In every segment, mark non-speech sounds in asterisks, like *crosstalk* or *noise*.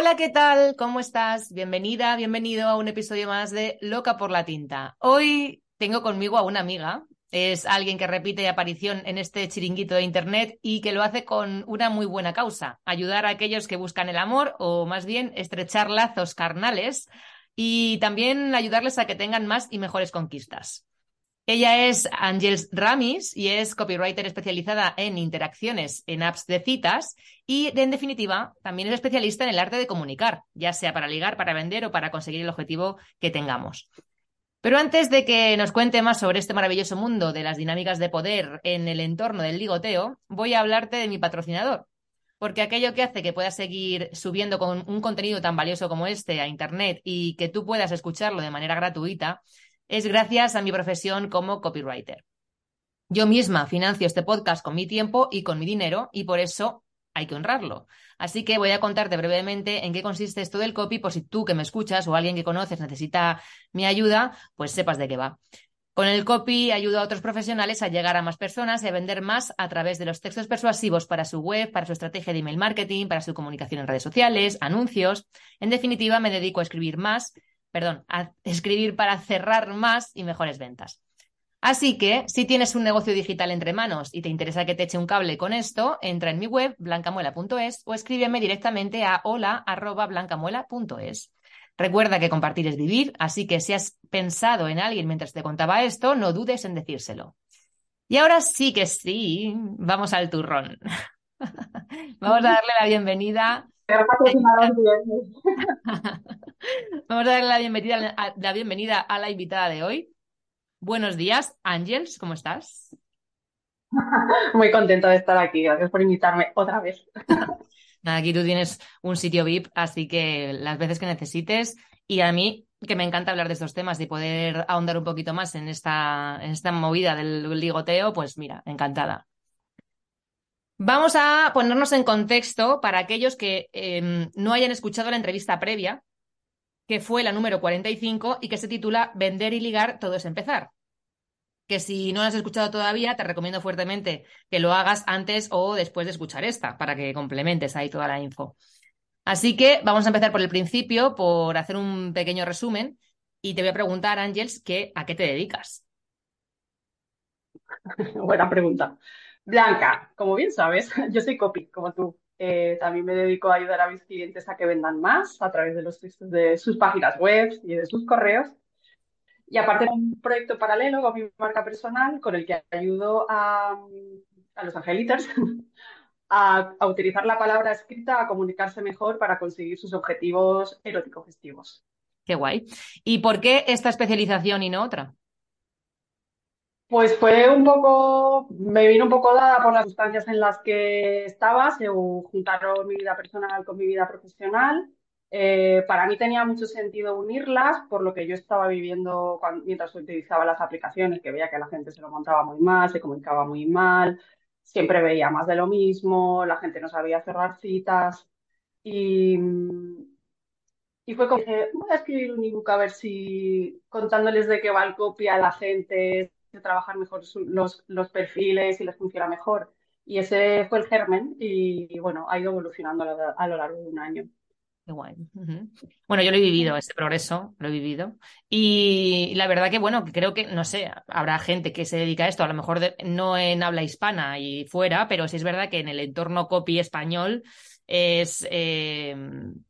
Hola, ¿qué tal? ¿Cómo estás? Bienvenida, bienvenido a un episodio más de Loca por la Tinta. Hoy tengo conmigo a una amiga. Es alguien que repite aparición en este chiringuito de Internet y que lo hace con una muy buena causa, ayudar a aquellos que buscan el amor o más bien estrechar lazos carnales y también ayudarles a que tengan más y mejores conquistas. Ella es Ángels Ramis y es copywriter especializada en interacciones en apps de citas y, en definitiva, también es especialista en el arte de comunicar, ya sea para ligar, para vender o para conseguir el objetivo que tengamos. Pero antes de que nos cuente más sobre este maravilloso mundo de las dinámicas de poder en el entorno del ligoteo, voy a hablarte de mi patrocinador, porque aquello que hace que puedas seguir subiendo con un contenido tan valioso como este a Internet y que tú puedas escucharlo de manera gratuita es gracias a mi profesión como copywriter. Yo misma financio este podcast con mi tiempo y con mi dinero y por eso hay que honrarlo. Así que voy a contarte brevemente en qué consiste esto del copy por si tú que me escuchas o alguien que conoces necesita mi ayuda, pues sepas de qué va. Con el copy ayudo a otros profesionales a llegar a más personas y a vender más a través de los textos persuasivos para su web, para su estrategia de email marketing, para su comunicación en redes sociales, anuncios. En definitiva, me dedico a escribir más perdón, a escribir para cerrar más y mejores ventas. Así que, si tienes un negocio digital entre manos y te interesa que te eche un cable con esto, entra en mi web, blancamuela.es, o escríbeme directamente a hola.blancamuela.es. Recuerda que compartir es vivir, así que si has pensado en alguien mientras te contaba esto, no dudes en decírselo. Y ahora sí que sí, vamos al turrón. *laughs* vamos a darle la bienvenida *laughs* *laughs* Vamos a darle la bienvenida, la bienvenida a la invitada de hoy. Buenos días, Ángels, ¿cómo estás? *laughs* Muy contento de estar aquí. Gracias por invitarme otra vez. *laughs* aquí tú tienes un sitio VIP, así que las veces que necesites. Y a mí, que me encanta hablar de estos temas y poder ahondar un poquito más en esta, en esta movida del ligoteo, pues mira, encantada. Vamos a ponernos en contexto para aquellos que em, no hayan escuchado la entrevista previa, que fue la número 45 y que se titula Vender y ligar, todo es empezar. Que si no la has escuchado todavía, te recomiendo fuertemente que lo hagas antes o después de escuchar esta, para que complementes ahí toda la info. Así que vamos a empezar por el principio, por hacer un pequeño resumen, y te voy a preguntar, Ángels, ¿a qué te dedicas? *laughs* Buena pregunta. Blanca, como bien sabes, *laughs* yo soy copy, como tú. Eh, también me dedico a ayudar a mis clientes a que vendan más a través de los de sus páginas web y de sus correos. Y aparte de un proyecto paralelo con mi marca personal con el que ayudo a, los angelitos *laughs* a, a, utilizar la palabra escrita, a comunicarse mejor para conseguir sus objetivos erótico-festivos. Qué guay. ¿Y por qué esta especialización y no otra? Pues fue un poco, me vino un poco dada por las sustancias en las que estaba, se juntaron mi vida personal con mi vida profesional. Eh, para mí tenía mucho sentido unirlas, por lo que yo estaba viviendo mientras utilizaba las aplicaciones, que veía que la gente se lo montaba muy mal, se comunicaba muy mal, siempre veía más de lo mismo, la gente no sabía cerrar citas. Y, fue como voy a escribir un ebook a ver si contándoles de qué va el copy a la gente trabajar mejor los, los perfiles y les funciona mejor. Y ese fue el germen y, bueno, ha ido evolucionando a lo, largo de un año. Qué guay. Bueno, yo lo he vivido, ese progreso, lo he vivido. Y la verdad que, bueno, creo que, no sé, habrá gente que se dedica a esto, a lo mejor no en habla hispana y fuera, pero sí es verdad que en el entorno copy español es eh,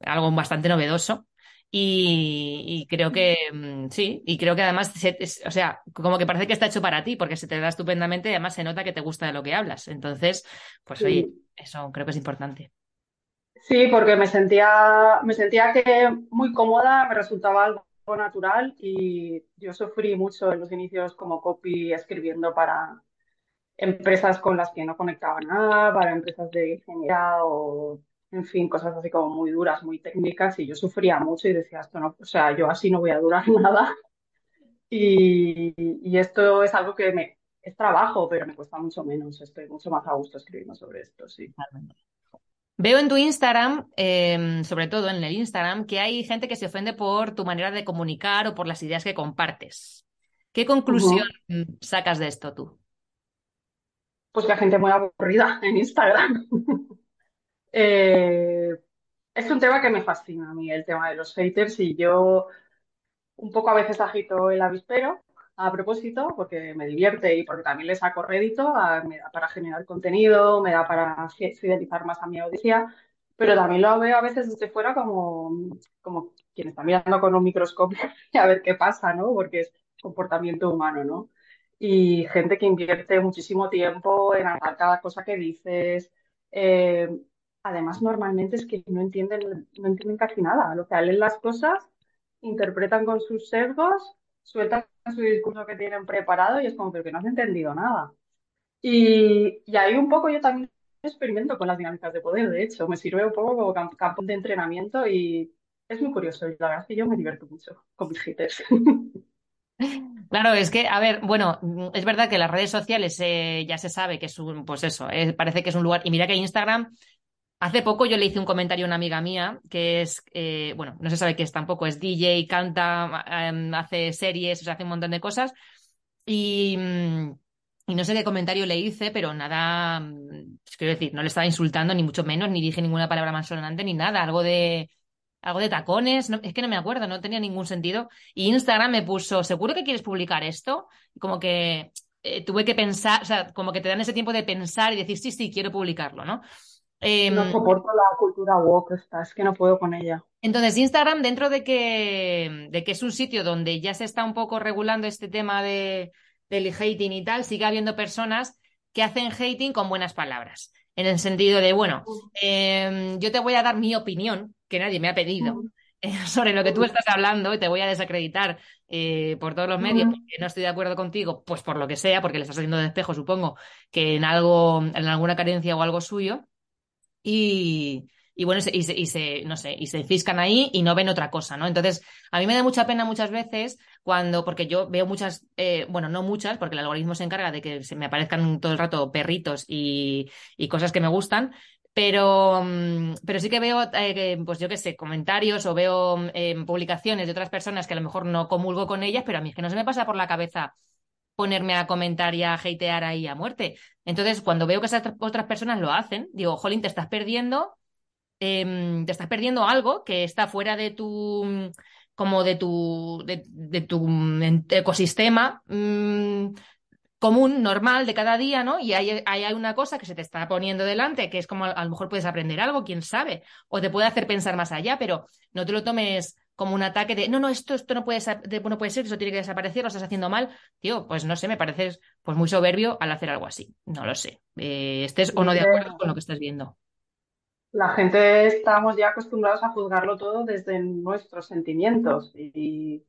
algo bastante novedoso. Y, y, creo que mm, sí, y creo que además, se, es, o sea, como que parece que está hecho para ti, porque se te da estupendamente y además se nota que te gusta de lo que hablas. Entonces, pues sí. oye, eso creo que es importante. Sí, porque me sentía, me sentía que muy cómoda, me resultaba algo natural y yo sufrí mucho en los inicios como copy escribiendo para empresas con las que no conectaba nada, para empresas de ingeniería o, en fin, cosas así como muy duras, muy técnicas y yo sufría mucho y decía, esto no, o sea, yo así no voy a durar *laughs* nada. Y, y esto es algo que me, es trabajo, pero me cuesta mucho menos, estoy mucho más a gusto escribiendo sobre esto, sí. Veo en tu Instagram, eh, sobre todo en el Instagram, que hay gente que se ofende por tu manera de comunicar o por las ideas que compartes. ¿Qué conclusión uh -huh. sacas de esto tú? Pues que hay gente muy aburrida en Instagram. *laughs* eh, es un tema que me fascina a mí, el tema de los haters, y yo un poco a veces agito el avispero a propósito, porque me divierte y porque también le saco rédito, me da para generar contenido, me da para fidelizar más a mi audiencia, pero también lo veo a veces desde fuera como, como quien está mirando con un microscopio *laughs* a ver qué pasa, ¿no? Porque es comportamiento humano, ¿no? Y gente que invierte muchísimo tiempo en anotar cada cosa que dices. Eh, además, normalmente es que no entienden, no entienden casi nada. Lo que leen las cosas, interpretan con sus sesgos sueltan su discurso que tienen preparado y es como, pero que no has entendido nada. Y, y ahí un poco yo también experimento con las dinámicas de poder, de hecho, me sirve un poco como campo, de entrenamiento y es muy curioso. Y la verdad es que yo me divierto mucho con mis haters. *laughs* Claro, es que, a ver, bueno, es verdad que las redes sociales eh, ya se sabe que es un, pues eso, eh, parece que es un lugar, y mira que Instagram Hace poco yo le hice un comentario a una amiga mía que es, eh, bueno, no se sabe qué es tampoco, es DJ, canta, eh, hace series, o hace un montón de cosas. Y, y, no sé qué comentario le hice, pero nada, quiero decir, no le estaba insultando, ni mucho menos, ni dije ninguna palabra más sonante, ni nada, algo de, algo de tacones, es que no me acuerdo, no tenía ningún sentido. Y Instagram me puso, ¿seguro que quieres publicar esto? Como que eh, tuve que pensar, o sea, como que te dan ese tiempo de pensar y decir, sí, sí, quiero publicarlo, ¿no? Eh, no soporto la cultura woke, esta, es que no puedo con ella. Entonces, Instagram, dentro de que, de que es un sitio donde ya se está un poco regulando este tema de, del hating y tal, sigue habiendo personas que hacen hating con buenas palabras. En el sentido de, bueno, eh, yo te voy a dar mi opinión, que nadie me ha pedido, -huh. *laughs* sobre lo que tú estás hablando y te voy a desacreditar eh, por todos los medios, porque no estoy de acuerdo contigo, pues por lo que sea, porque le estás haciendo de espejo, supongo, que en algo, en alguna carencia o algo suyo. Y, y bueno, y se, y se, no sé, y se fiscan ahí y no ven otra cosa, ¿no? Entonces, a mí me da mucha pena muchas veces cuando, porque yo veo muchas, eh, bueno, no muchas, porque el algoritmo se encarga de que se me aparezcan todo el rato perritos y, y cosas que me gustan, pero, pero sí que veo, eh, pues yo qué sé, comentarios o veo eh, publicaciones de otras personas que a lo mejor no comulgo con ellas, pero a mí es que no se me pasa por la cabeza ponerme a comentar y a hatear ahí a muerte. Entonces, cuando veo que esas otras personas lo hacen, digo, jolín, te estás perdiendo, eh, te estás perdiendo algo que está fuera de tu como de tu de, tu ecosistema mmm, común, normal, de cada día, ¿no? Y hay, hay, una cosa que se te está poniendo delante, que es como a lo mejor puedes aprender algo, quién sabe, o te puede hacer pensar más allá, pero no te lo tomes como un ataque de no, no, esto, esto no, puede, no puede ser, eso tiene que desaparecer, lo estás haciendo mal. Tío, pues no sé, me pareces pues muy soberbio al hacer algo así. No lo sé. Eh, estés o no de acuerdo con lo que estás viendo. La gente estamos ya acostumbrados a juzgarlo todo desde nuestros sentimientos y,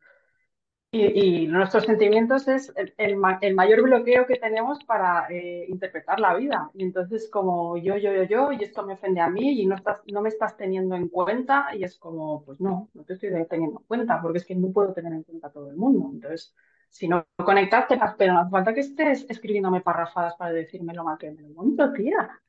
y, y nuestros sentimientos es el, el, el, mayor bloqueo que tenemos para eh, interpretar la vida. Y entonces como yo, yo, yo, yo, y esto me ofende a mí y no, estás, no me estás teniendo en cuenta y es como, pues no, no te estoy teniendo en cuenta porque es que no puedo tener en cuenta a todo el mundo. Entonces, si no conectas, te las, pero no hace falta que estés escribiéndome parrafadas para decirme lo mal que me lo monto, tía.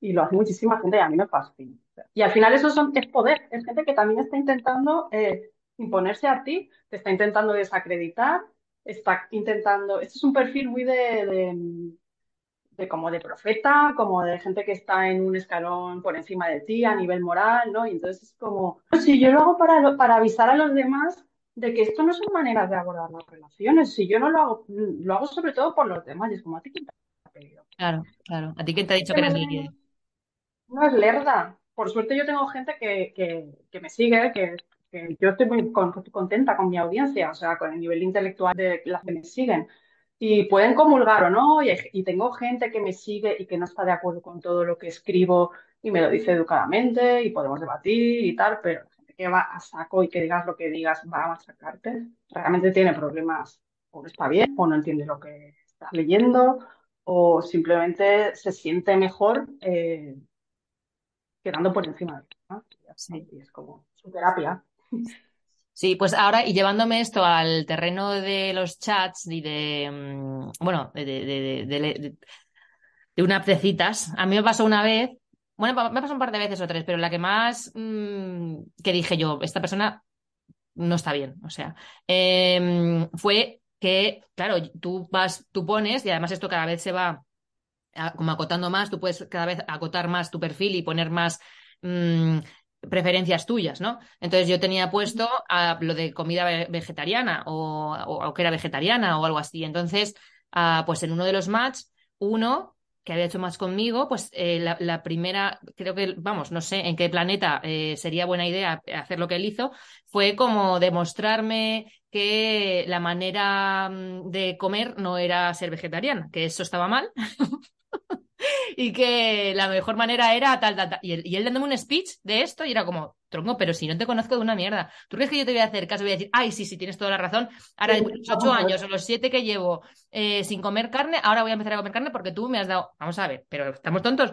Y lo hace muchísima gente y a mí me fascina. Y al final eso son, es poder, es gente que también está intentando... Eh, imponerse a ti, te está intentando desacreditar, está intentando, este es un perfil muy de, de, de, como de profeta, como de gente que está en un escalón por encima de ti a nivel moral, ¿no? Y entonces es como, si yo lo hago para, para avisar a los demás de que esto no son maneras de abordar las relaciones, si yo no lo hago, lo hago sobre todo por los demás, y es como a ti quién te ha pedido. Claro, claro, a ti quién te ha dicho que eres líder. No es lerda, por suerte yo tengo gente que, que, que me sigue, que, que, yo estoy muy contenta con mi audiencia, o sea, con el nivel intelectual de las que me siguen. Y pueden comulgar o no, y, y tengo gente que me sigue y que no está de acuerdo con todo lo que escribo y me lo dice educadamente y podemos debatir y tal, pero gente que va a saco y que digas lo que digas va a machacarte, realmente tiene problemas, o no está bien, o no entiende lo que estás leyendo, o simplemente se siente mejor eh, quedando por encima de ¿no? Sí. Y es como su terapia. Sí, pues ahora, y llevándome esto al terreno de los chats y de, mm, bueno, de, de, de, una citas, a mí me pasó una vez, bueno, me pasó un par de veces o tres, pero la que más mmm, que dije yo, esta persona no está bien, o sea, eh, fue que, claro, tú vas, tú pones, y además esto cada vez se va como acotando más, tú puedes cada vez acotar más tu perfil y poner más mmm, preferencias tuyas, ¿no? Entonces yo tenía puesto a lo de comida vegetariana o, o, o, que era vegetariana o algo así. Entonces, uh, pues en uno de los match, uno que había hecho más conmigo, pues eh, la, la, primera, creo que, vamos, no sé en qué planeta eh, sería buena idea hacer lo que él hizo, fue como demostrarme que la manera mm, de comer no era ser vegetariana, que eso estaba mal. *laughs* *laughs* y que la mejor manera era tal, tal, tal. Y él, y él dándome un speech de esto y era como, tronco, pero si no te conozco de una mierda. ¿Tú crees que yo te voy a hacer caso? Voy a decir, ay, sí, sí, tienes toda la razón. Ahora, los ocho años o los siete que llevo eh, sin comer carne, ahora voy a empezar a comer carne porque tú me has dado. Vamos a ver, pero estamos tontos.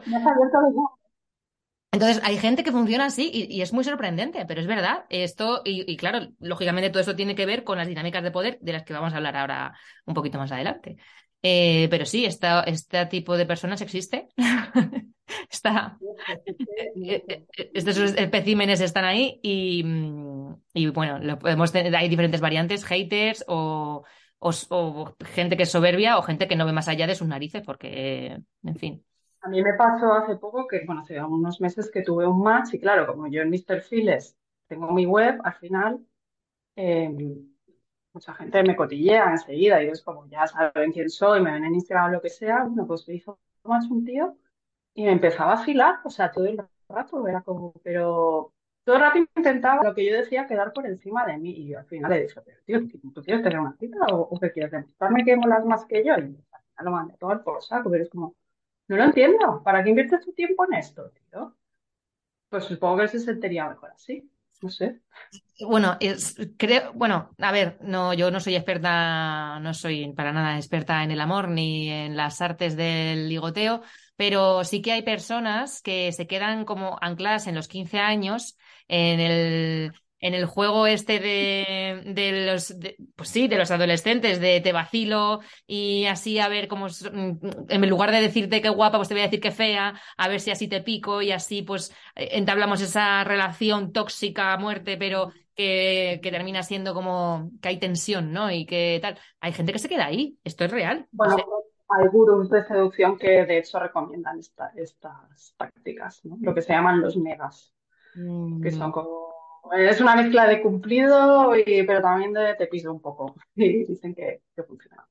Entonces, hay gente que funciona así y, y, es muy sorprendente, pero es verdad. Esto, y, y, claro, lógicamente todo esto tiene que ver con las dinámicas de poder de las que vamos a hablar ahora un poquito más adelante. Eh, pero sí, esta, este tipo de personas existe. *laughs* Está, estos especímenes están ahí y, y bueno, lo podemos tener, hay diferentes variantes, haters o, o, gente que es soberbia o gente que no ve más allá de sus narices porque, en fin. A mí me pasó hace poco que, bueno, hace unos meses que tuve un match y claro, como yo en mis perfiles tengo mi web, al final eh, mucha gente me cotillea enseguida y es como, ya saben quién soy, me ven en Instagram o lo que sea, bueno, pues me hizo más un tío y me empezaba a afilar, o sea, todo el rato era como, pero todo el rato intentaba lo que yo decía quedar por encima de mí. Y yo al final le dije, pero tío, ¿tú quieres tener una cita o, o qué quieres demostrarme que molas más que yo? Y al final lo mandé todo al por saco, pero es como, no lo entiendo, ¿para qué inviertes tu tiempo en esto, tío? Pues supongo que se sentiría mejor así no sé. Bueno, es, creo, bueno, a ver, no, yo no soy experta, no soy para nada experta en el amor ni en las artes del ligoteo, pero sí que hay personas que se quedan como ancladas en los 15 años en el en el juego este de, de los, de, pues sí, de los adolescentes, de te vacilo y así a ver cómo, en lugar de decirte qué guapa, pues te voy a decir qué fea, a ver si así te pico y así pues eh, entablamos esa relación tóxica a muerte, pero que, que termina siendo como que hay tensión, ¿no? Y que tal. Hay gente que se queda ahí, esto es real. Bueno, o sea, hay gurús de seducción que de hecho recomiendan esta, estas prácticas, ¿no? Lo que se llaman los megas, mm. que son como es una mezcla de cumplido, y, pero también de te piso un poco. *laughs* Y dicen que, que funciona.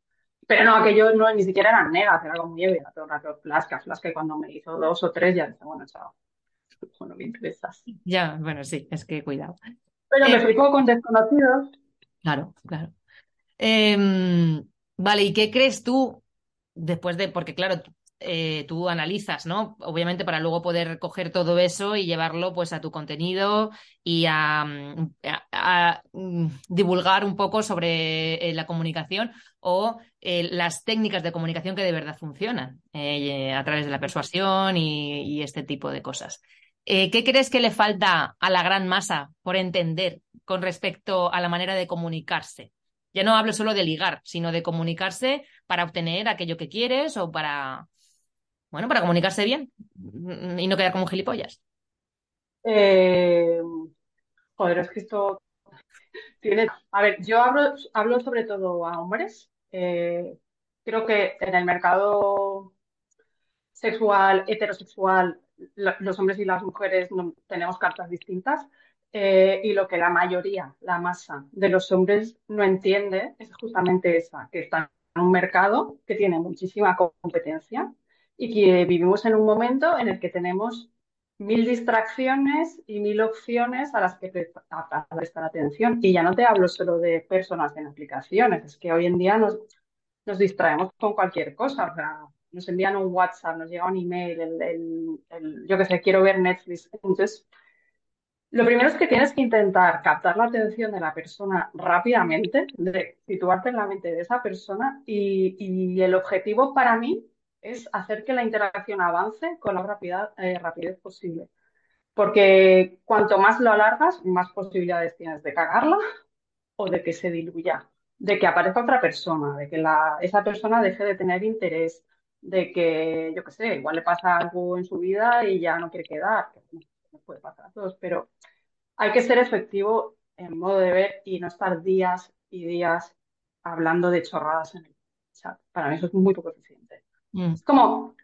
Pero no, aquello no, ni siquiera eran negas, era como nieve, todo el rato flasca, flasca, y cuando me hizo dos o tres ya dije, bueno, chao. Bueno, me interesas. Ya, bueno, sí, es que cuidado. Pero me eh, explicó con desconocidos. Claro, claro. Eh, vale, ¿y qué crees tú después de, porque claro, eh, tú analizas, ¿no? Obviamente para luego poder coger todo eso y llevarlo pues a tu contenido y a, mm, mm, divulgar un poco sobre eh, la comunicación o eh, las técnicas de comunicación que de verdad funcionan a través de la persuasión y, y este tipo de cosas. ¿Qué crees que le falta a la gran masa por entender con respecto a la manera de comunicarse? Ya no hablo solo de ligar, sino de comunicarse para obtener aquello que quieres o para, bueno, para comunicarse bien y no quedar como gilipollas. Eh, joder, es que esto tiene... A ver, yo hablo, hablo sobre todo a hombres. Eh, creo que en el mercado sexual, heterosexual, los hombres y las mujeres no, tenemos cartas distintas. Eh, y lo que la mayoría, la masa de los hombres no entiende es justamente esa, que está en un mercado que tiene muchísima competencia y que vivimos en un momento en el que tenemos mil distracciones y mil opciones a las que prestar atención. Y ya no te hablo solo de personas en aplicaciones, es que hoy en día nos, nos distraemos con cualquier cosa. O sea, nos envían un WhatsApp, nos llega un email, el, yo que sé, quiero ver Netflix. Entonces, lo primero es que tienes que intentar captar la atención de la persona rápidamente, de situarte en la mente de esa persona y, el objetivo para mí es hacer que la interacción avance con la rapidez, eh, rapidez posible. Porque cuanto más lo alargas, más posibilidades tienes de cagarla o de que se diluya, de que aparezca otra persona, de que esa persona deje de tener interés, de que, yo qué sé, igual le pasa algo en su vida y ya no quiere quedar, puede pasar a todos, pero hay que ser efectivo en modo de ver y no estar días y días hablando de chorradas en el chat. Para mí eso es muy poco eficiente. Mm. Es como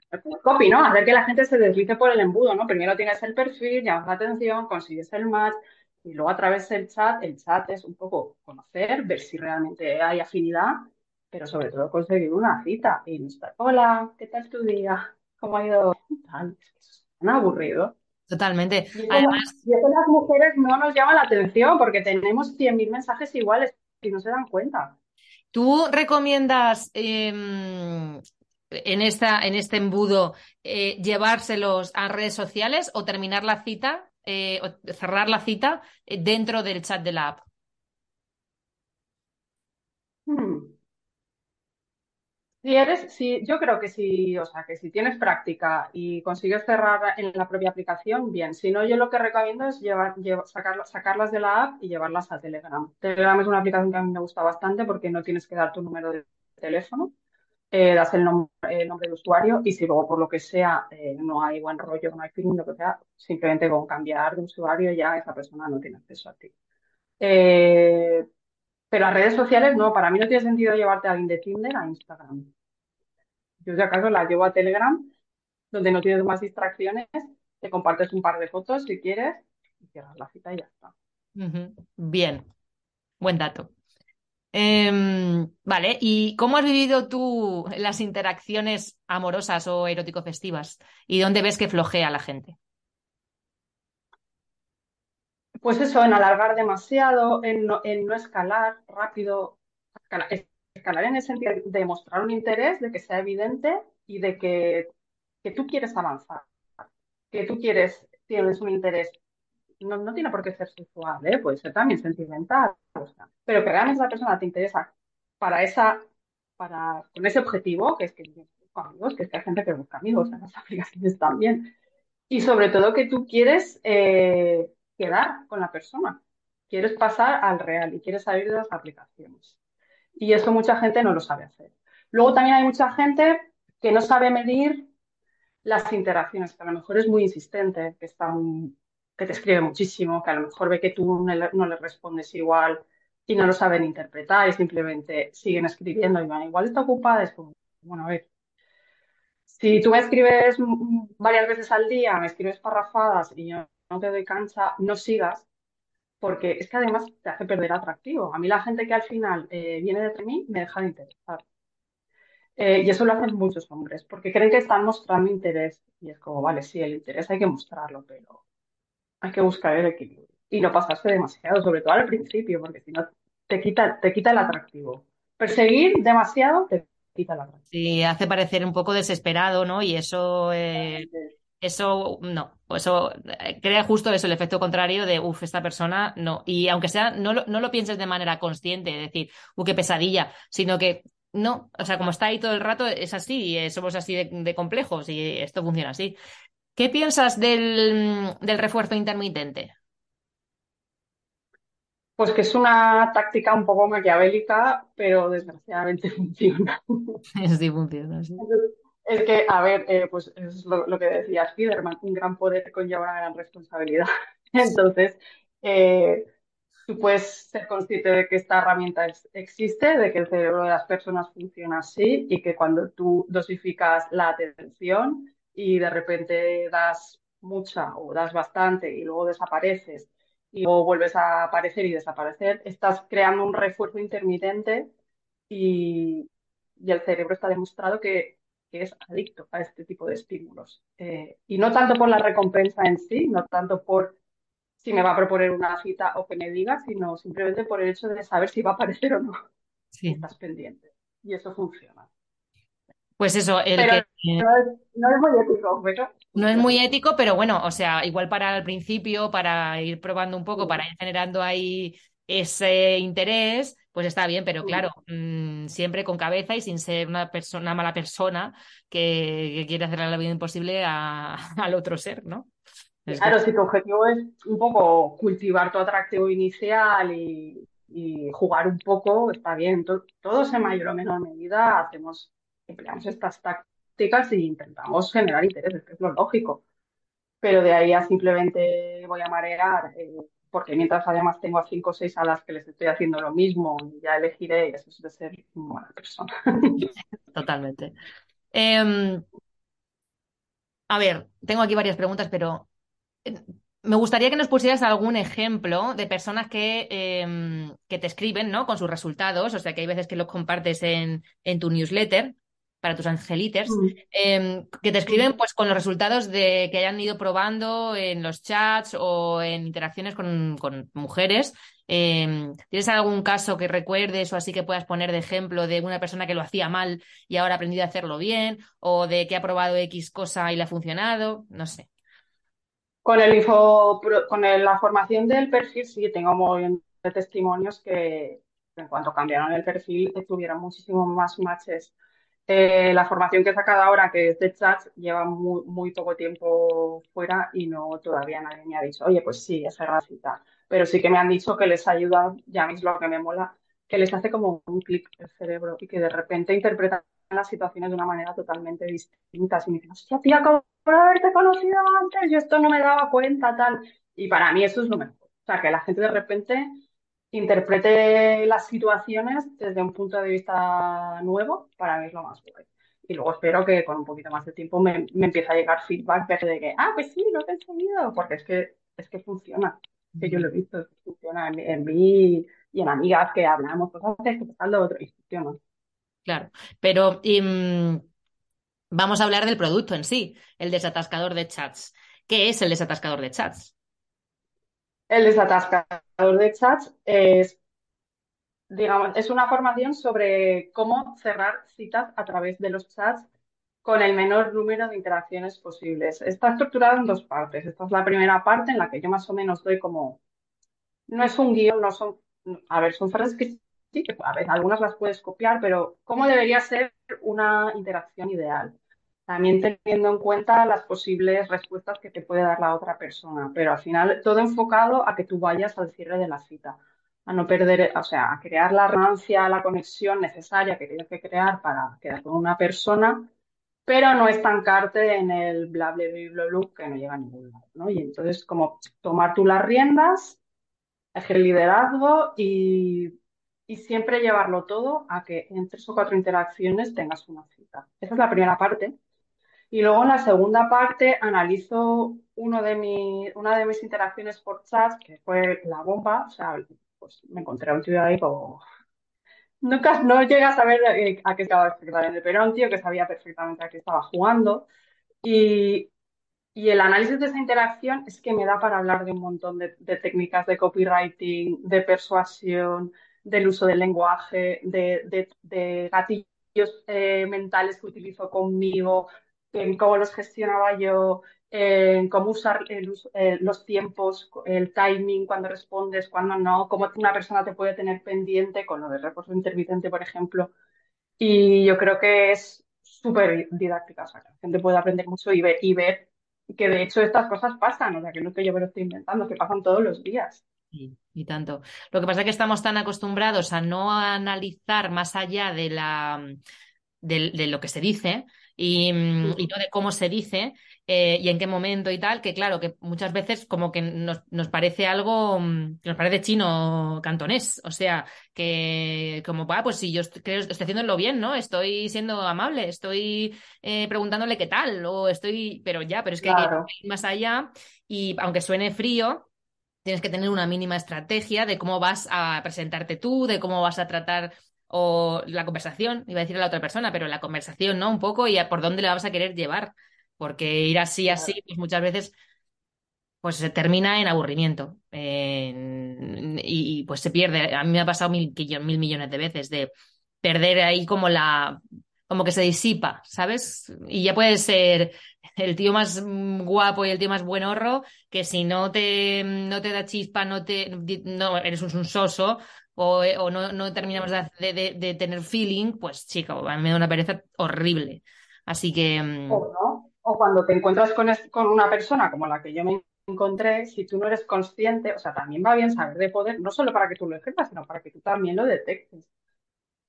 copy, ¿no? Hacer que la gente se deslice por el embudo, ¿no? Primero tienes el perfil, llamas la atención, consigues el match y luego a través del chat, el chat es un poco conocer, ver si realmente hay afinidad pero sobre todo conseguir una cita y no estar, hola, ¿qué tal tu día? ¿Cómo ha ido? es tan aburrido. Totalmente. Y Además, y eso las mujeres no nos llama la atención porque tenemos 100.000 mensajes iguales y no se dan cuenta. ¿Tú recomiendas em, en, esta, en este embudo eh, llevárselos a redes sociales o terminar la cita eh, o cerrar la cita eh, dentro del chat de la app? Hmm. Si eres, si, yo creo que si, o sea, que si tienes práctica y consigues cerrar en la propia aplicación, bien. Si no, yo lo que recomiendo es llevar, sacarlas de la app y llevarlas a Telegram. Telegram es una aplicación que a mí me gusta bastante porque no tienes que dar tu número de teléfono, eh, das el, nombre de usuario y si luego por lo que sea eh, no hay buen rollo, no hay feeling, lo que sea, simplemente con cambiar de usuario ya esa persona no tiene acceso a ti. Eh, pero a redes sociales no, para mí no tiene sentido llevarte a alguien de Tinder a Instagram. Yo si acaso la llevo a Telegram, donde no tienes más distracciones, te compartes un par de fotos si quieres y cierras la cita y ya está. Bien, buen dato. Em, vale, ¿y cómo has vivido tú las interacciones amorosas o erótico-festivas? ¿Y dónde ves que flojea la gente? Pues eso, en alargar demasiado, en no, escalar rápido, escalar, en el sentido de mostrar un interés, de que sea evidente y de que, tú quieres avanzar, que tú quieres, tienes un interés. No, no tiene por qué ser sexual, ¿eh? puede ser también sentimental, pero que realmente esa persona te interesa para esa, para, con ese objetivo, que es que amigos, que es que hay gente que busca amigos en las *laughs* aplicaciones también. Y sobre todo que tú quieres eh, quedar con la persona. Quieres pasar al real y quieres salir de las aplicaciones. Y eso mucha gente no lo sabe hacer. Luego también hay mucha gente que no sabe medir las interacciones, que a lo mejor es muy insistente, que, está que te escribe muchísimo, que a lo mejor ve que tú no le, respondes igual y no lo saben interpretar y simplemente siguen escribiendo y van, igual está ocupada, es como, bueno, a ver, si tú me escribes varias veces al día, me escribes parrafadas y yo no te doy cancha, no sigas, porque es que además te hace perder atractivo. A mí la gente que al final eh, viene de mí me deja de interesar. Eh, y eso lo hacen muchos hombres, porque creen que están mostrando interés. Y es como, vale, sí, el interés hay que mostrarlo, pero hay que buscar el equilibrio. Y no pasarse demasiado, sobre todo al principio, porque si no te quita, te quita el atractivo. Perseguir demasiado te quita el atractivo. Sí, hace parecer un poco desesperado, ¿no? Y eso eh, eso no, eso eh, crea justo eso, el efecto contrario de, uff, esta persona no. Y aunque sea, no lo, no lo pienses de manera consciente, de decir, uff, qué pesadilla, sino que no, o sea, como está ahí todo el rato, es así, y eh, somos así de, complejos y esto funciona así. ¿Qué piensas del, del refuerzo intermitente? Pues que es una táctica un poco maquiavélica, pero desgraciadamente *laughs* funciona. *laughs* Sí, funciona, sí. Es que, a ver, eh, pues es lo, que decía Spiderman, un gran poder conlleva una gran responsabilidad. *laughs* Entonces, eh, tú puedes ser consciente de que esta herramienta existe, de que el cerebro de las personas funciona así y que cuando tú dosificas la atención y de repente das mucha o das bastante y luego desapareces y luego vuelves a aparecer y desaparecer, estás creando un refuerzo intermitente y, y el cerebro está demostrado que que es adicto a este tipo de estímulos. Eh, y no tanto por la recompensa en sí, no tanto por si me va a proponer una cita o que me diga, sino simplemente por el hecho de saber si va a aparecer o no. Sí. estás pendiente. Y eso funciona. Pues eso, el que... no, es, muy ético, pero... No es muy ético, pero bueno, o sea, igual para el principio, para ir probando un poco, para ir generando ahí ese interés, pues está bien, pero claro, mm, siempre con cabeza y sin ser una persona, mala persona que, quiere hacer la vida imposible *laughs* al otro ser, ¿no? claro, si tu objetivo es un poco cultivar tu atractivo inicial y, jugar un poco, está bien. todos en mayor o menor medida hacemos empleamos estas tácticas y intentamos generar interés, que es lo lógico. Pero de ahí a simplemente voy a marear, eh, porque mientras además tengo a cinco o seis a las que les estoy haciendo lo mismo y ya elegiré, eso es de ser una buena persona. *laughs* Totalmente. Em, a ver, tengo aquí varias preguntas, pero eh, me gustaría que nos pusieras algún ejemplo de personas que, em, que te escriben, ¿no? Con sus resultados, o sea que hay veces que los compartes en, en tu newsletter para tus angelites, mm. em, que te escriben pues con los resultados de que hayan ido probando en los chats o en interacciones con, mujeres. Em, ¿Tienes algún caso que recuerdes o así que puedas poner de ejemplo de una persona que lo hacía mal y ahora ha aprendido a hacerlo bien? ¿O de que ha probado X cosa y le ha funcionado? No sé. Con el info, con la formación del perfil, sí, tengo muy de testimonios que en cuanto cambiaron el perfil tuvieron muchísimos más matches eh, la formación que he sacado ahora, que es de chat, lleva muy, poco tiempo fuera y no todavía nadie me ha dicho, oye, pues sí, es racita. Pero sí que me han dicho que les ayuda, ya es lo que me mola, que les hace como un clic el cerebro y que de repente interpretan las situaciones de una manera totalmente distinta. Y me dicen, hostia, tía, acabo de haberte conocido antes, yo esto no me daba cuenta, tal. Y para mí eso es lo mejor. O sea, que la gente de repente interprete las situaciones desde un punto de vista nuevo, para mí es lo más guay. Y luego espero que con un poquito más de tiempo me, empiece a llegar feedback de que, ah, pues sí, lo he enseñado, porque es que, es que funciona, que yo lo he visto, funciona en, mí y en amigas que hablamos cosas que pasan lo otro y funciona. Claro, pero mm, vamos a hablar del producto en sí, el desatascador de chats. ¿Qué es el desatascador de chats? El desatascador de chats es, digamos, es una formación sobre cómo cerrar citas a través de los chats con el menor número de interacciones posibles. Está estructurado en dos partes. Esta es la primera parte en la que yo más o menos doy como, no es un guion, no son, a ver, son frases que sí, que a algunas las puedes copiar, pero cómo debería ser una interacción ideal también teniendo en cuenta las posibles respuestas que te puede dar la otra persona, pero al final todo enfocado a que tú vayas al cierre de la cita, a no perder, o sea, a crear la resonancia, la conexión necesaria que tienes que crear para quedar con una persona, pero no estancarte en el bla bla bla que no llega a ningún lado, ¿no? Y entonces como tomar tú las riendas, ejercer liderazgo y y siempre llevarlo todo a que en tres o cuatro interacciones tengas una cita. Esa es la primera parte. Y luego en la segunda parte analizo uno de mi, una de mis interacciones por chat, que fue la bomba. O sea, pues me encontré a un tío ahí como... Nunca, no llegas a saber eh, a qué estaba exactamente, pero era un tío que sabía perfectamente a qué estaba jugando. Y, y el análisis de esa interacción es que me da para hablar de un montón de, técnicas de copywriting, de persuasión, del uso del lenguaje, de, de, gatillos eh, mentales que utilizo conmigo, en cómo los gestionaba yo, en cómo usar eh, los tiempos, el timing, cuando respondes, cuando no, cómo una persona te puede tener pendiente con lo de reposo intermitente, por ejemplo. Y yo creo que es súper didáctica, o sea, la gente puede aprender mucho y ver, y ver que de hecho estas cosas pasan, o sea, que no es que yo me lo estoy inventando, que pasan todos los días. y tanto. Lo que pasa es que estamos tan acostumbrados a no analizar más allá de la de lo que se dice, y, mm, y, no de cómo se dice eh, y en qué momento y tal, que claro, que muchas veces como que nos, nos parece algo, mm, que nos parece chino cantonés, o sea, que como, ah, pues si yo estoy, creo, estoy haciéndolo bien, ¿no? Estoy siendo amable, estoy eh, preguntándole qué tal, o estoy, pero ya, pero es que hay que ir más allá y aunque suene frío, tienes que tener una mínima estrategia de cómo vas a presentarte tú, de cómo vas a tratar o la conversación, iba a decir a la otra persona, pero la conversación, ¿no? Un poco y a por dónde le vas a querer llevar, porque ir así, así, pues muchas veces pues se termina en aburrimiento en- y, y, pues se pierde. A mí me ha pasado mil, mil millones de veces de perder ahí como la, como que se disipa, ¿sabes? Y ya puede ser el tío más guapo y el tío más buenorro, que si no te, no te da chispa, no te, no, eres un, un soso, o, o no, no terminamos de, de- de tener feeling, pues chica, a mí me da una pereza horrible. Así que, mm, O no, o cuando te encuentras con, con una persona como la que yo me encontré, si tú no eres consciente, o sea, también va bien saber de poder, no solo para que tú lo ejerzas, sino para que tú también lo detectes.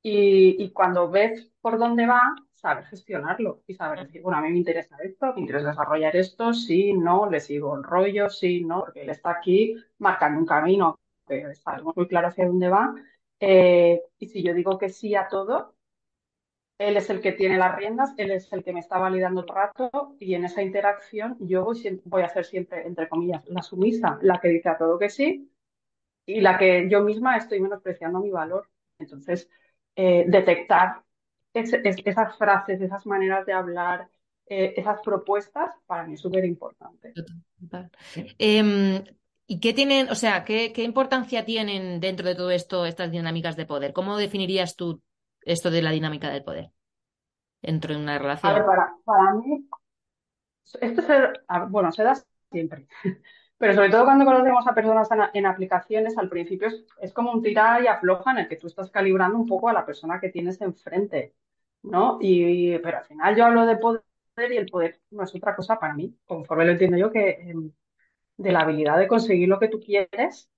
Y, y cuando ves por dónde va, saber gestionarlo y saber decir, bueno, a mí me interesa esto, me interesa desarrollar esto, sí, no, le sigo el rollo, sí, no, porque él está aquí marcando un camino, que sabemos muy claro hacia dónde va. Eh, y si yo digo que sí a todo, él es el que tiene las riendas, él es el que me está validando el rato y en esa interacción yo voy, a ser siempre, entre comillas, la sumisa, la que dice a todo que sí y la que yo misma estoy menospreciando mi valor. Entonces, eh, detectar es- es- esas frases, esas maneras de hablar, eh, esas propuestas, para mí es súper importante. ¿Y qué tienen, o sea, qué, qué importancia tienen dentro de todo esto estas dinámicas de poder? ¿Cómo definirías tú esto de la dinámica del poder dentro de una A ver, relación? para, para mí, esto se, bueno, se da siempre. *laughs* Pero sobre todo cuando conocemos a personas en, en aplicaciones, al principio es, es como un tira y afloja en el que tú estás calibrando un poco a la persona que tienes enfrente, ¿no? Y, pero al final yo hablo de poder y el poder no es otra cosa para mí, conforme lo entiendo yo, que em, de la habilidad de conseguir lo que tú quieres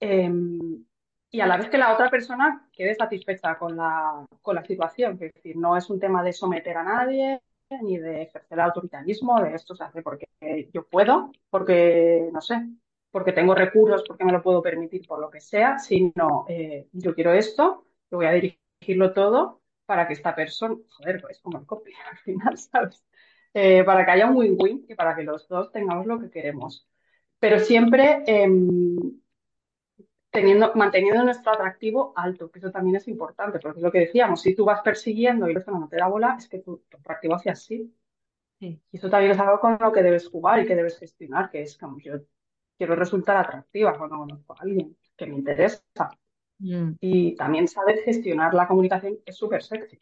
em, y a la vez que la otra persona quede satisfecha con la, con la situación. Es decir, no es un tema de someter a nadie ni de ejercer autoritarismo, de esto se hace porque yo puedo, porque no sé, porque tengo recursos, porque me lo puedo permitir, por lo que sea, sino eh, yo quiero esto, yo voy a dirigirlo todo para que esta persona, joder, pues como el copy *laughs* al final, ¿sabes? Eh, para que haya un win-win y para que los dos tengamos lo que queremos. Pero siempre em, teniendo, manteniendo nuestro atractivo alto, que eso también es importante, porque es lo que decíamos, si tú vas persiguiendo y la persona no te da bola, es que tu, tu atractivo hacia así. Sí. Y eso también es algo con lo que debes jugar y que debes gestionar, que es como yo quiero resultar atractiva cuando conozco a alguien que me interesa. Mm, Y también saber gestionar la comunicación es súper sexy.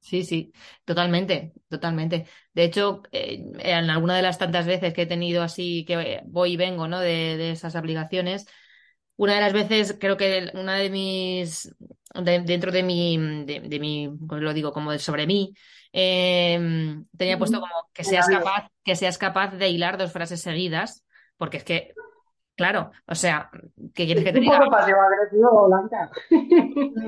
Sí, sí, totalmente, totalmente. De hecho, eh, en alguna de las tantas veces que he tenido así, que voy y vengo, ¿no? De, de esas aplicaciones, una de las veces creo que una de mis, de- dentro de mi, de, de mi, pues lo digo, como de sobre mí, eh, tenía puesto como que seas capaz, que seas capaz de hilar dos frases seguidas, porque es que, claro, o sea, ¿qué quieres que te Un diga? Blanca.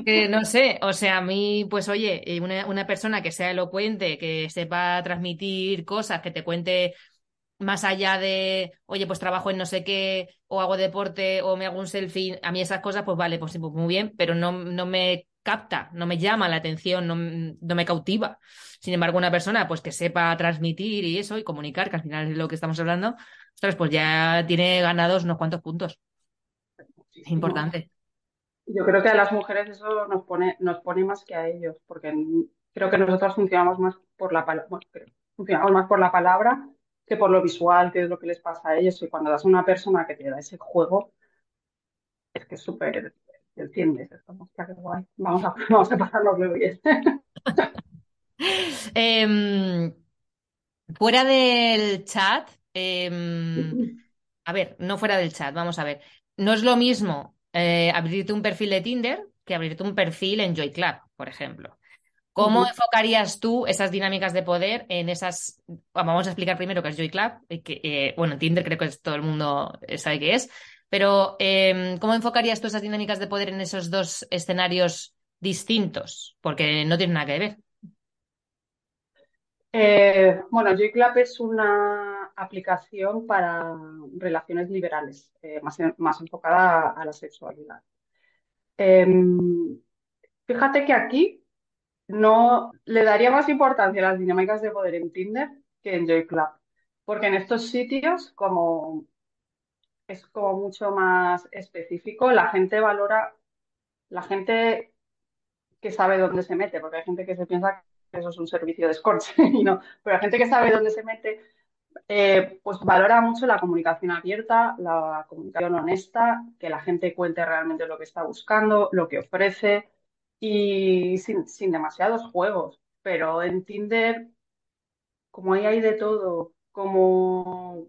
Que no sé, o sea, a mí, pues oye, eh, una, una persona que sea elocuente, que sepa transmitir cosas, que te cuente más allá de, oye, pues trabajo en no sé qué, o hago deporte, o me hago un selfie, a mí esas cosas, pues vale, pues, sí, pues muy bien, pero no, no me capta, no me llama la atención, no, no me cautiva. Sin embargo, una persona, pues que sepa transmitir y eso, y comunicar, que al final es lo que estamos hablando, ostras, pues ya tiene ganados unos cuantos puntos. Es importante. Yo creo que a las mujeres eso nos pone, nos pone más que a ellos, porque creo que nosotros funcionamos más por la palabra, bueno, funcionamos más por la palabra que por lo visual, que es lo que les pasa a ellos. Y cuando das a una persona que te da ese juego, es que es súper, te enciendes, es como, "Hostia, qué guay, vamos a, *laughs* vamos a pasarlo muy bien. *laughs* Em, fuera del chat, em, a ver, no fuera del chat, vamos a ver. No es lo mismo eh, abrirte un perfil de Tinder que abrirte un perfil en Joy Club, por ejemplo. ¿Cómo enfocarías tú esas dinámicas de poder en esas... Vamos a explicar primero qué es Joy Club, que, eh, bueno, Tinder creo que es- todo el mundo sabe qué es, pero em, ¿cómo enfocarías tú esas dinámicas de poder en esos dos escenarios distintos? Porque no tienen nada que ver. Eh, bueno, JClub es una aplicación para relaciones liberales, eh, más, en- más enfocada a, la sexualidad. Em, fíjate que aquí no le daría más importancia a las dinámicas de poder en Tinder que en Joy Club, porque en estos sitios, como es como mucho más específico, la gente valora, la gente que sabe dónde se mete, porque hay gente que se piensa que eso es un servicio de escort *laughs* y no, pero hay gente que sabe dónde se mete, eh, pues valora mucho la comunicación abierta, la comunicación honesta, que la gente cuente realmente lo que está buscando, lo que ofrece y sin, sin demasiados juegos. Pero en Tinder, como ahí hay de todo, como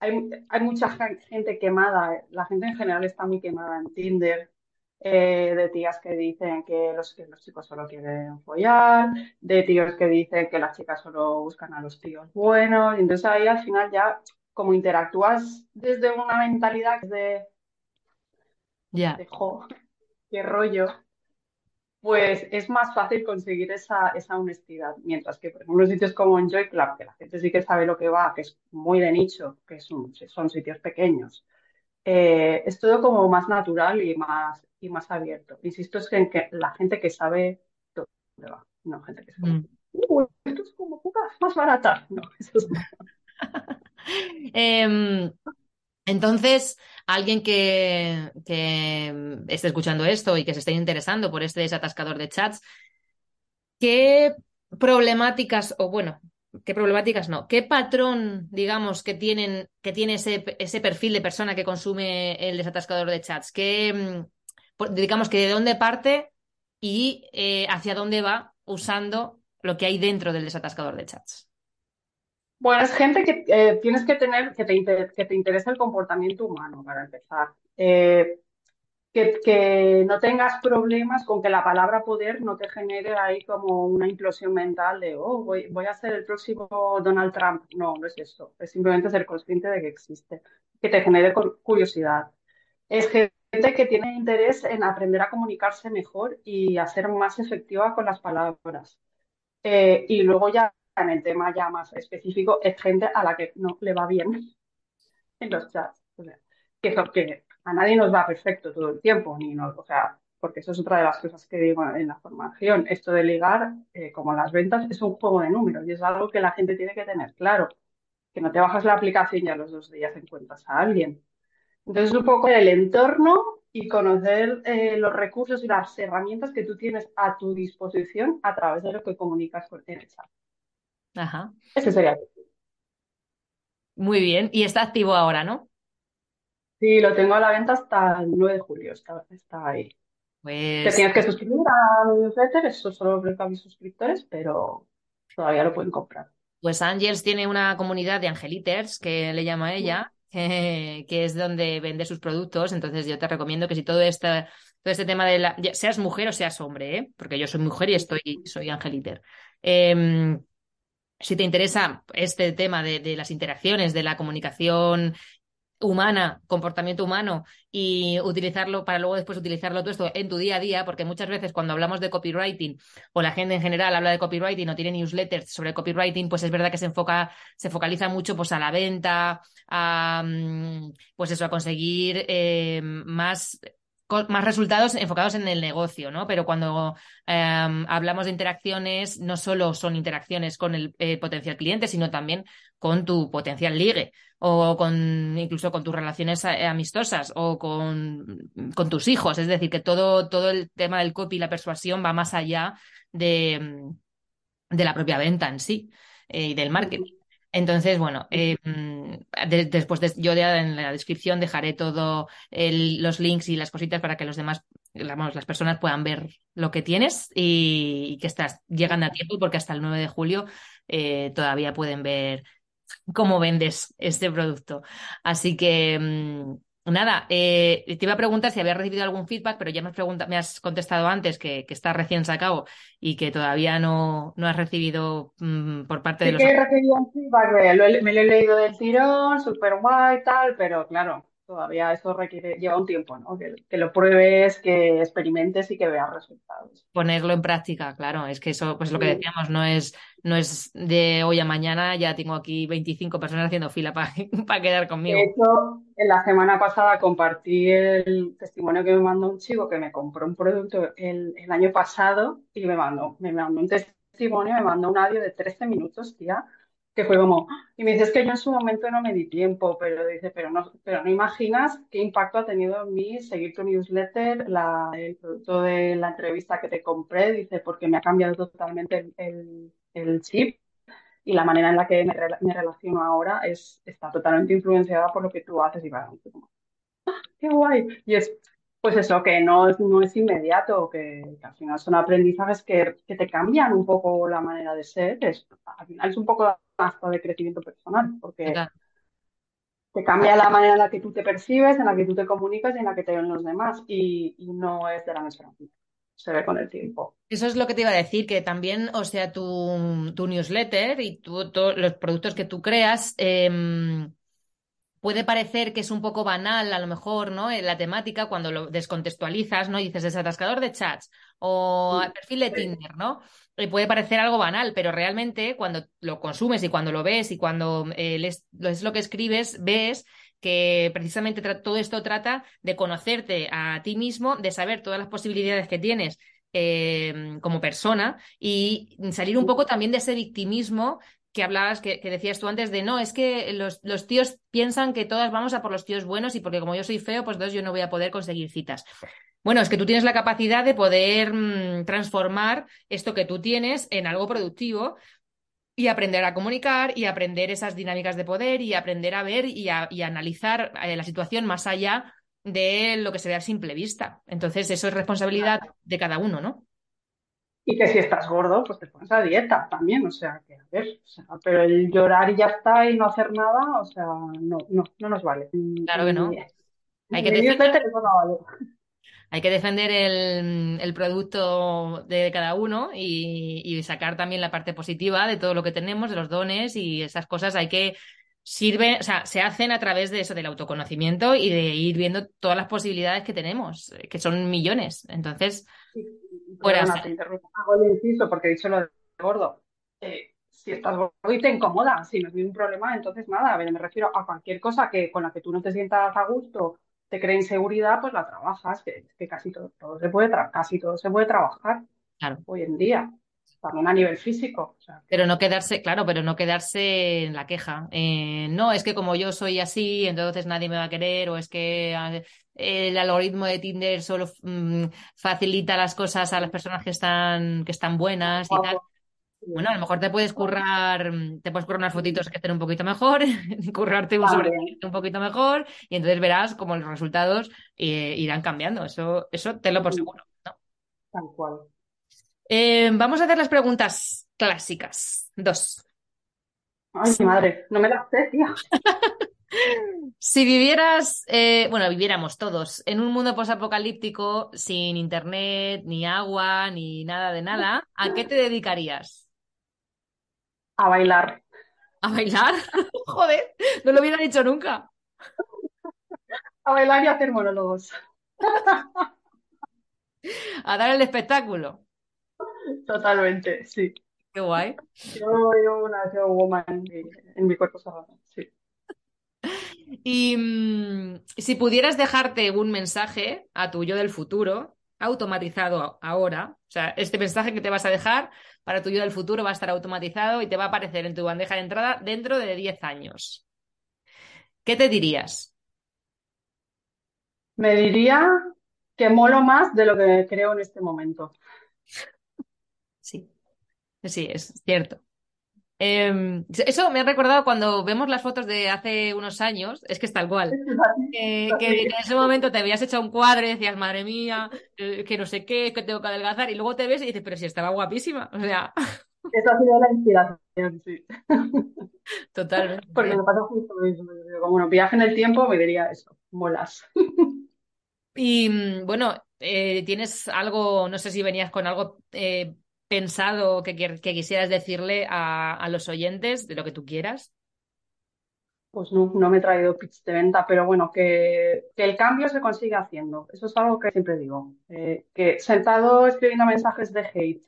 hay, hay mucha gente quemada, la gente en general está muy quemada en Tinder, eh, de tías que dicen que los, que los chicos solo quieren follar, de tíos que dicen que las chicas solo buscan a los tíos buenos, y entonces ahí al final ya como interactúas desde una mentalidad de, Ya. de jo, qué rollo, pues es más fácil conseguir esa, esa honestidad. Mientras que, por ejemplo, sitios como en Joy Club, que la gente sí que sabe lo que va, que es muy de nicho, que son, son sitios pequeños, eh, es todo como más natural y más, y más abierto. Insisto, es que, en que la gente que sabe dónde va, no gente que como, Mm. "Uy, esto es como puta, más barata. No, *laughs* eso es- *laughs* Em, entonces, alguien que, que esté escuchando esto y que se esté interesando por este desatascador de chats, ¿qué problemáticas, o bueno, qué problemáticas no, qué patrón, digamos, que tienen, que tiene ese, ese perfil de persona que consume el desatascador de chats? ¿Qué, digamos que de dónde parte y eh, hacia dónde va usando lo que hay dentro del desatascador de chats? Bueno, es gente que eh, tienes que tener, que te, inter- interesa el comportamiento humano, para empezar. Eh, que, no tengas problemas con que la palabra poder no te genere ahí como una implosión mental de, oh, voy, a ser el próximo Donald Trump. No, no es eso. Es simplemente ser consciente de que existe, que te genere cu- curiosidad. Es gente que tiene interés en aprender a comunicarse mejor y a ser más efectiva con las palabras. Eh, y luego ya en el tema ya más específico, es gente a la que no le va bien *laughs* en los chats. O sea, que, que a nadie nos va perfecto todo el tiempo, ni no, o sea, porque eso es otra de las cosas que digo en la formación. Esto de ligar, eh, como las ventas, es un juego de números y es algo que la gente tiene que tener claro, que no te bajas la aplicación y a los dos días encuentras a alguien. Entonces, un poco el entorno y conocer eh, los recursos y las herramientas que tú tienes a tu disposición a través de lo que comunicas con el chat. Ajá. Ese sería. Muy bien. Y está activo ahora, ¿no? Sí, lo tengo a la venta hasta el 9 de julio, está, está ahí. Te Pues, tienes que suscribir a mi newsletter, eso solo aplica a mis suscriptores, pero todavía lo pueden comprar. pues Angels tiene una comunidad de angeliters, que le llama ella, *laughs* que, es donde vende sus productos. Entonces yo te recomiendo que si todo este, todo este tema de la, seas mujer o seas hombre, ¿eh? Porque yo soy mujer y estoy, soy angeliter. Em, si te interesa este tema de, de las interacciones, de la comunicación humana, comportamiento humano y utilizarlo para luego después utilizarlo todo esto en tu día a día, porque muchas veces cuando hablamos de copywriting o la gente en general habla de copywriting o tiene newsletters sobre copywriting, pues es verdad que se enfoca, se focaliza mucho pues a la venta, a mm, pues eso, a conseguir eh, más más resultados enfocados en el negocio, ¿no? Pero cuando eh, hablamos de interacciones, no solo son interacciones con el eh, potencial cliente, sino también con tu potencial ligue o con incluso con tus relaciones eh, amistosas o con, con tus hijos. Es decir, que todo, todo el tema del copy y la persuasión va más allá de, de la propia venta en sí eh, y del marketing. Entonces, bueno, eh, de- después de, yo ya en la descripción dejaré todos los links y las cositas para que los demás, vamos, las personas puedan ver lo que tienes y, y que estás llegando a tiempo porque hasta el 9 de julio eh, todavía pueden ver cómo vendes este producto. Así que, mm, nada, eh, te iba a preguntar si habías recibido algún feedback, pero ya me has, me has contestado antes que, que está recién sacado y que todavía no, no has recibido mm, por parte de los... que he recibido un feedback, me lo he leído del tirón, súper guay, tal, pero claro, todavía eso requiere, lleva un tiempo, ¿no? Que, que lo pruebes, que experimentes y que veas resultados. ponerlo en práctica, claro, es que eso, pues lo que decíamos, no es, no es de hoy a mañana, ya tengo aquí 25 personas haciendo fila para, *laughs* quedar De conmigo. hecho, en la semana pasada compartí el testimonio que me mandó un chico que me compró un producto el, el año pasado y me mandó, me mandó un testimonio, me mandó un audio de 13 minutos, tía, que fue como, y me dices que yo en su momento no me di tiempo, pero dice, pero no, pero no imaginas qué impacto ha tenido en mí seguir tu newsletter, la, el producto de la entrevista que te compré, dice, porque me ha cambiado totalmente el, el, chip y la manera en la que me, me, relaciono ahora es, está totalmente influenciada por lo que tú haces y va, ¡ah, qué guay. Y es, pues eso, que no es, no es inmediato, que, que al final son aprendizajes que, que, te cambian un poco la manera de ser. Es, al final es un poco hasta de crecimiento personal, porque te cambia la manera en la que tú te percibes, en la que tú te comunicas y en la que te ven los demás. Y, y no es de la misma se ve con el tiempo. Eso es lo que te iba a decir, que también, o sea, tu, tu newsletter y tu, todos los productos que tú creas, eh, puede parecer que es un poco banal, a lo mejor, ¿no? En la temática, cuando lo descontextualizas, ¿no? Y dices desatascador de chats o perfil de Tinder, ¿no? Y puede parecer algo banal, pero realmente cuando lo consumes y cuando lo ves y cuando eh, lees, es lo que escribes, ves que precisamente todo esto trata de conocerte a ti mismo, de saber todas las posibilidades que tienes eh, como persona y salir un poco también de ese victimismo que hablabas, que, decías tú antes de no, es que los, los, tíos piensan que todas vamos a por los tíos buenos y porque como yo soy feo, pues entonces yo no voy a poder conseguir citas. Bueno, es que tú tienes la capacidad de poder mmm, transformar esto que tú tienes en algo productivo y aprender a comunicar y aprender esas dinámicas de poder y aprender a ver y a, y a analizar eh, la situación más allá de lo que se ve a simple vista. Entonces, eso es responsabilidad de cada uno, ¿no? Y que si estás gordo, pues te pones a dieta también, o sea, que a ver, o sea, pero el llorar y ya está y no hacer nada, o sea, no, no, no nos vale. Claro que no. Hay que, defender, hay que defender el, el, producto de cada uno y, y, sacar también la parte positiva de todo lo que tenemos, de los dones y esas cosas hay que sirven, o sea, se hacen a través de eso, del autoconocimiento y de ir viendo todas las posibilidades que tenemos, que son millones. Entonces, Fuera. te Hago el inciso porque he dicho lo de gordo. Eh, si estás gordo y te incomoda, si no es ningún problema, entonces nada, a ver, me refiero a cualquier cosa que con la que tú no te sientas a gusto, te cree inseguridad, pues la trabajas, que, que casi todo, todo se puede casi todo se puede trabajar claro. hoy en día también a nivel físico. O sea, pero no quedarse, claro, pero no quedarse en la queja. Eh, no, es que como yo soy así, entonces nadie me va a querer, o es que ah, el algoritmo de Tinder solo mm, facilita las cosas a las personas que están, que están buenas y tal. Bueno, a lo mejor te puedes currar, te puedes currar unas fotitos que estén un poquito mejor, *laughs* currarte un sobre un poquito mejor, y entonces verás cómo los resultados eh, irán cambiando. Eso, eso te lo por seguro. ¿no? Tal cual. Eh, vamos a hacer las preguntas clásicas. Dos. Ay, mi madre, no me las sé, tía. *laughs* si vivieras, eh, bueno, viviéramos todos en un mundo posapocalíptico sin internet, ni agua, ni nada de nada, ¿a qué te dedicarías? A bailar. ¿A bailar? *laughs* Joder, no lo hubiera dicho nunca. A bailar y a hacer monólogos. a dar el espectáculo. Totalmente, sí. Qué guay. Yo soy una show woman en mi cuerpo sagrado, sí. Y mm, si pudieras dejarte un mensaje a tu yo del futuro, automatizado ahora, o sea, este mensaje que te vas a dejar para tu yo del futuro va a estar automatizado y te va a aparecer en tu bandeja de entrada dentro de 10 años. ¿Qué te dirías? Me diría que molo más de lo que creo en este momento. Sí, sí, es cierto. Em, eso me ha recordado cuando vemos las fotos de hace unos años, es que es tal cual. que en ese momento te habías hecho un cuadro y decías, madre mía, eh, que no sé qué, que tengo que adelgazar, y luego te ves y dices, pero si estaba guapísima. O sea. Esa ha sido la inspiración, sí. *laughs* Totalmente. Porque me pasa justo lo mismo. Como bueno, viaje en el tiempo, me diría eso, molas. Y mm, bueno, eh, tienes algo, no sé si venías con algo eh, pensado que, que quisieras decirle a, a, los oyentes de lo que tú quieras? Pues no, no me he traído pitch de venta, pero bueno, que, que, el cambio se consigue haciendo. Eso es algo que siempre digo. Eh, que sentado escribiendo mensajes de hate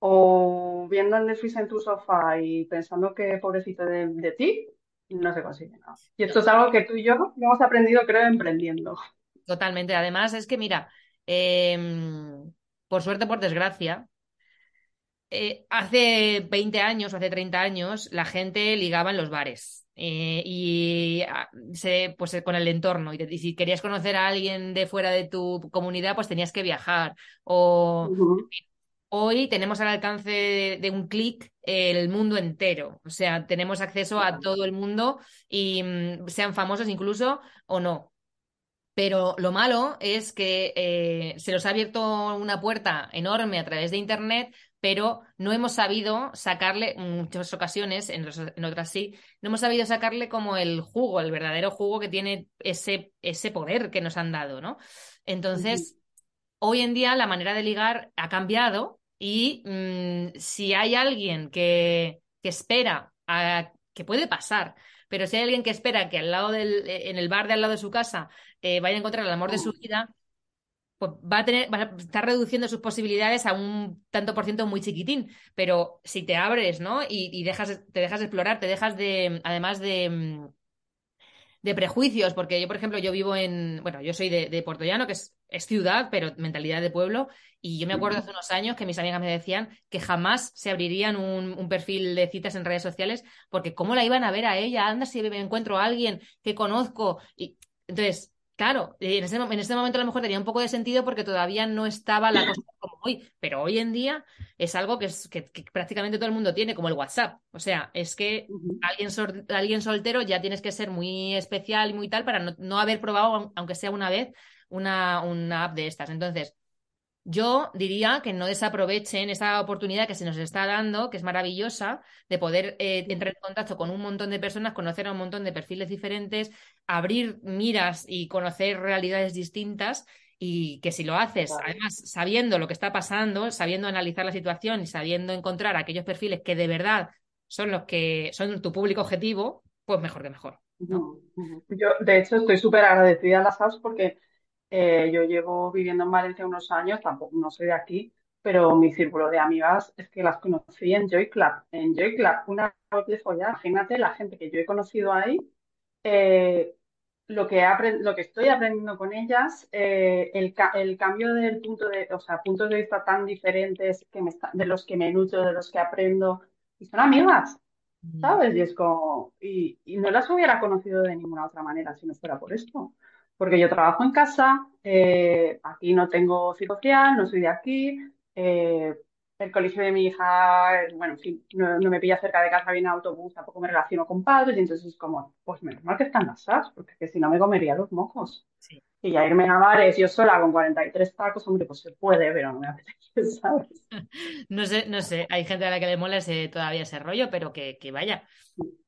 o viendo el Netflix en tu sofá y pensando que pobrecito de, de ti, no se consigue nada. Y esto es algo que tú y yo hemos aprendido, creo, emprendiendo. Totalmente. Además, es que mira, eh, por suerte, por desgracia, eh, hace 20 años o hace 30 años la gente ligaba en los bares. Eh, y ah, se, pues con el entorno. Y, y, si querías conocer a alguien de fuera de tu comunidad, pues tenías que viajar. O hoy tenemos al alcance de, de un clic el mundo entero. O sea, tenemos acceso a todo el mundo y mm, sean famosos incluso o no. Pero lo malo es que eh, se nos ha abierto una puerta enorme a través de Internet, pero no hemos sabido sacarle, en muchas ocasiones, en, otras- en otras sí, no hemos sabido sacarle como el jugo, el verdadero jugo que tiene ese, ese poder que nos han dado, ¿no? Entonces, hoy en día la manera de ligar ha cambiado y mm, si hay alguien que, que espera, a- que puede pasar, pero si hay alguien que espera que al lado del, en el bar de al lado de su casa eh, vaya a encontrar el amor de su vida, pues va a tener, va a estar reduciendo sus posibilidades a un tanto por ciento muy chiquitín. Pero si te abres, ¿no? Y, y dejas, te dejas explorar, te dejas de, además de, mm, de prejuicios, porque yo, por ejemplo, yo vivo en, bueno, yo soy de, de Puerto Llano, que es, es ciudad, pero mentalidad de pueblo, y yo me acuerdo hace unos años que mis amigas me decían que jamás se abrirían un, un perfil de citas en redes sociales, porque cómo la iban a ver a ella, anda si me encuentro a alguien que conozco, y entonces... Claro, en ese, mo- en ese momento a lo mejor tenía un poco de sentido porque todavía no estaba la cosa como hoy, pero hoy en día es algo que, es, que, que prácticamente todo el mundo tiene, como el WhatsApp. O sea, es que alguien, sol- alguien soltero ya tienes que ser muy especial y muy tal para no, no haber probado, aun- aunque sea una vez, una, una app de estas. Entonces, yo diría que no desaprovechen esa oportunidad que se nos está dando, que es maravillosa, de poder eh, entrar en contacto con un montón de personas, conocer a un montón de perfiles diferentes, abrir miras y conocer realidades distintas. Y que si lo haces, además, sabiendo lo que está pasando, sabiendo analizar la situación y sabiendo encontrar aquellos perfiles que de verdad son los que son tu público objetivo, pues mejor que mejor. Yo, de hecho, estoy súper agradecida a las apps porque eh, yo llevo viviendo en Valencia unos años, tampoco no soy de aquí, pero mi círculo de amigas es que las conocí en Joy Club. En Joy Club, una web de follar, imagínate la gente que yo he conocido ahí, eh, lo que, he lo que estoy aprendiendo con ellas, eh, el, ca- el cambio del punto de, o sea, puntos de vista tan diferentes que me está- de los que me nutro, de los que aprendo, y son amigas. Mm, ¿sabes? Y es como, y, y no las hubiera conocido de ninguna otra manera si no fuera por esto. Porque yo trabajo en casa, eh, aquí no tengo círculo social, no soy de aquí, eh, el colegio de mi hija, bueno, en fin, no, me pilla cerca de casa, viene autobús, tampoco me relaciono con padres, y entonces es como, pues menos mal que están las SAS, porque que si no me comería los mocos. Y ya irme a bares yo sola con 43 tacos, hombre, pues se puede, pero no me apetece, *laughs* ¿sabes? *laughs* No sé, no sé, hay gente a la que le mola ese, todavía ese rollo, pero que, que vaya.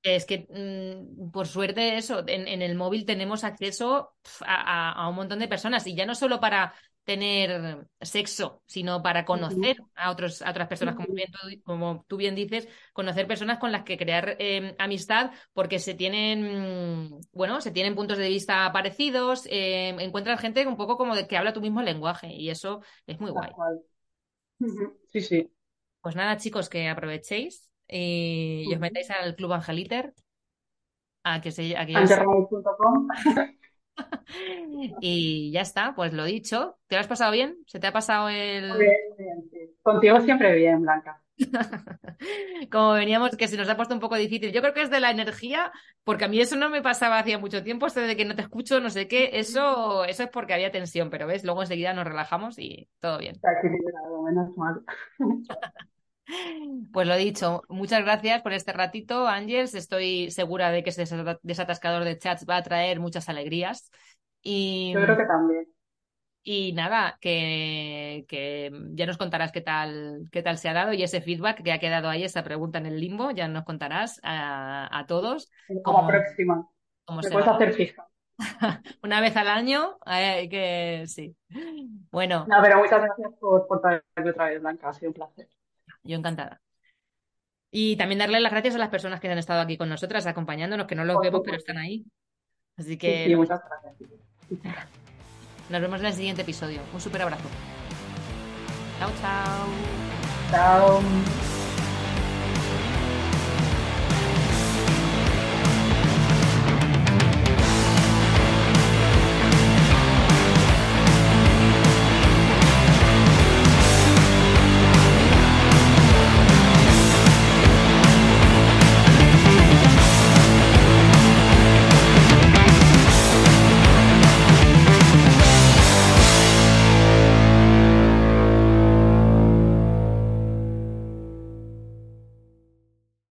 Es que, mm, por suerte, eso, en, en el móvil tenemos acceso a- a un montón de personas y ya no solo para tener sexo, sino para conocer a otros, a otras personas, como bien tú, como tú bien dices, conocer personas con las que crear eh, amistad porque se tienen, bueno, se tienen puntos de vista parecidos, eh, encuentran gente un poco como de que habla tu mismo lenguaje y eso es muy guay. Sí, sí. Pues nada, chicos, que aprovechéis y, y os metáis al Club Angeliter, a que, se, a que. *laughs* *laughs* Y ya está, pues lo dicho. ¿Te lo has pasado bien? ¿Se te ha pasado el... bien, bien, sí. Contigo siempre bien, Blanca. *laughs* Como veníamos, que se nos ha puesto un poco difícil. Yo creo que es de la energía, porque a mí eso no me pasaba hacía mucho tiempo, esto de que no te escucho, no sé qué, eso, eso es porque había tensión, pero ves, luego enseguida nos relajamos y todo bien. Está equilibrado, menos mal. *laughs* Pues lo dicho, muchas gracias por este ratito, Ángels. Estoy segura de que ese desata- desatascador de chats va a traer muchas alegrías. Y, Yo creo que también. Y nada, que, que ya nos contarás qué tal, qué tal se ha dado y ese feedback que ha quedado ahí, esa pregunta en el limbo, ya nos contarás a, a todos cómo, próxima. cómo se puedes va. hacer fija. *laughs* Una vez al año, hay que sí. Bueno, No, pero muchas gracias por, por traerme otra vez, Blanca. Ha sido un placer. Yo encantada. Y también darle las gracias a las personas que han estado aquí con nosotras, acompañándonos, que no los vemos, pero están ahí. Así Sí, que sí, muchas gracias. nos vemos en el siguiente episodio. Un súper abrazo. Chao, chao. Chao.